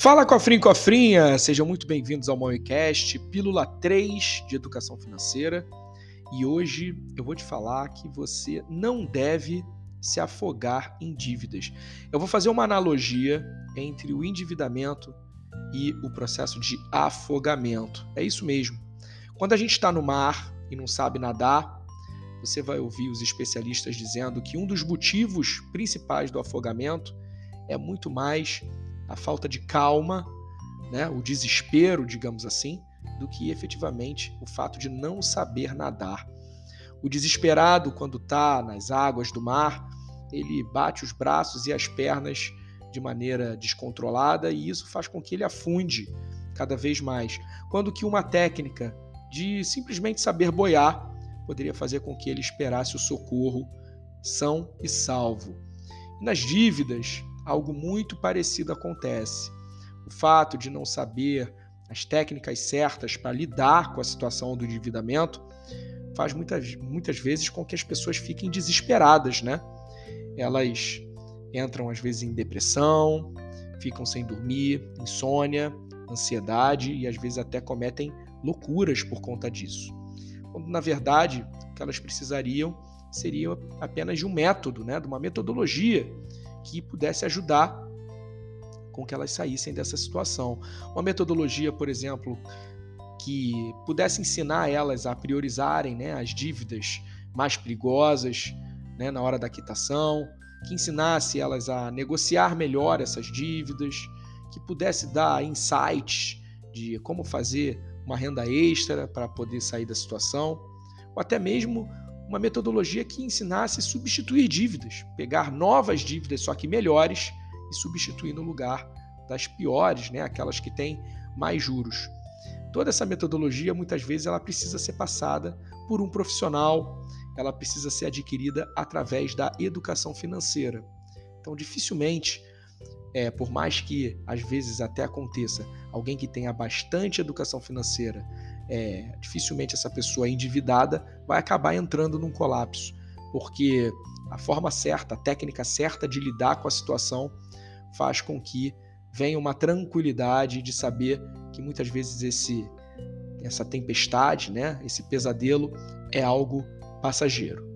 Fala cofrinho cofrinha, sejam muito bem-vindos ao Mauicast, pílula 3 de educação financeira. E hoje eu vou te falar que você não deve se afogar em dívidas. Eu vou fazer uma analogia entre o endividamento e o processo de afogamento. É isso mesmo. Quando a gente está no mar e não sabe nadar, você vai ouvir os especialistas dizendo que um dos motivos principais do afogamento é muito mais a falta de calma, né, o desespero, digamos assim, do que efetivamente o fato de não saber nadar. O desesperado, quando está nas águas do mar, ele bate os braços e as pernas de maneira descontrolada e isso faz com que ele afunde cada vez mais. Quando que uma técnica de simplesmente saber boiar poderia fazer com que ele esperasse o socorro são e salvo. Nas dívidas, algo muito parecido acontece. O fato de não saber as técnicas certas para lidar com a situação do endividamento faz muitas, muitas vezes com que as pessoas fiquem desesperadas, né? Elas entram às vezes em depressão, ficam sem dormir, insônia, ansiedade e às vezes até cometem loucuras por conta disso. Quando na verdade o que elas precisariam seria apenas de um método, né, de uma metodologia que pudesse ajudar com que elas saíssem dessa situação. Uma metodologia, por exemplo, que pudesse ensinar elas a priorizarem né, as dívidas mais perigosas né, na hora da quitação, que ensinasse elas a negociar melhor essas dívidas, que pudesse dar insights de como fazer uma renda extra para poder sair da situação, ou até mesmo uma metodologia que ensinasse a substituir dívidas, pegar novas dívidas, só que melhores, e substituir no lugar das piores, né, aquelas que têm mais juros. Toda essa metodologia, muitas vezes, ela precisa ser passada por um profissional, ela precisa ser adquirida através da educação financeira. Então, dificilmente, é, por mais que às vezes até aconteça alguém que tenha bastante educação financeira é, dificilmente essa pessoa endividada vai acabar entrando num colapso, porque a forma certa, a técnica certa de lidar com a situação faz com que venha uma tranquilidade de saber que muitas vezes esse essa tempestade, né, esse pesadelo é algo passageiro.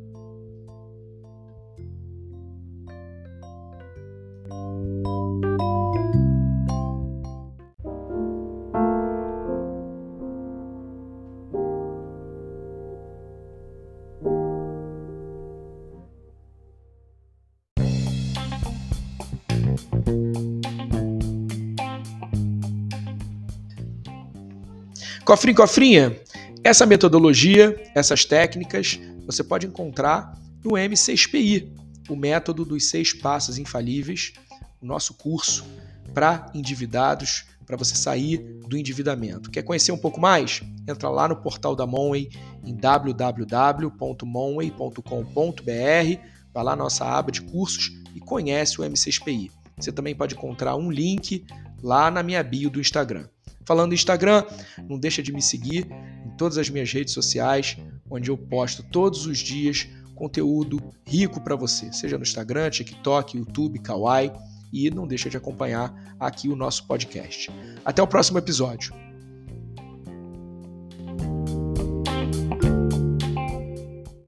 Cofrinho, cofrinha, essa metodologia, essas técnicas, você pode encontrar no M6PI, o método dos seis passos infalíveis, o nosso curso para endividados, para você sair do endividamento. Quer conhecer um pouco mais? Entra lá no portal da Monway em www.monway.com.br, vai lá na nossa aba de cursos e conhece o M6PI. Você também pode encontrar um link lá na minha bio do Instagram. Falando em Instagram, não deixa de me seguir em todas as minhas redes sociais, onde eu posto todos os dias conteúdo rico para você, seja no Instagram, TikTok, YouTube, Kawaii, e não deixa de acompanhar aqui o nosso podcast. Até o próximo episódio.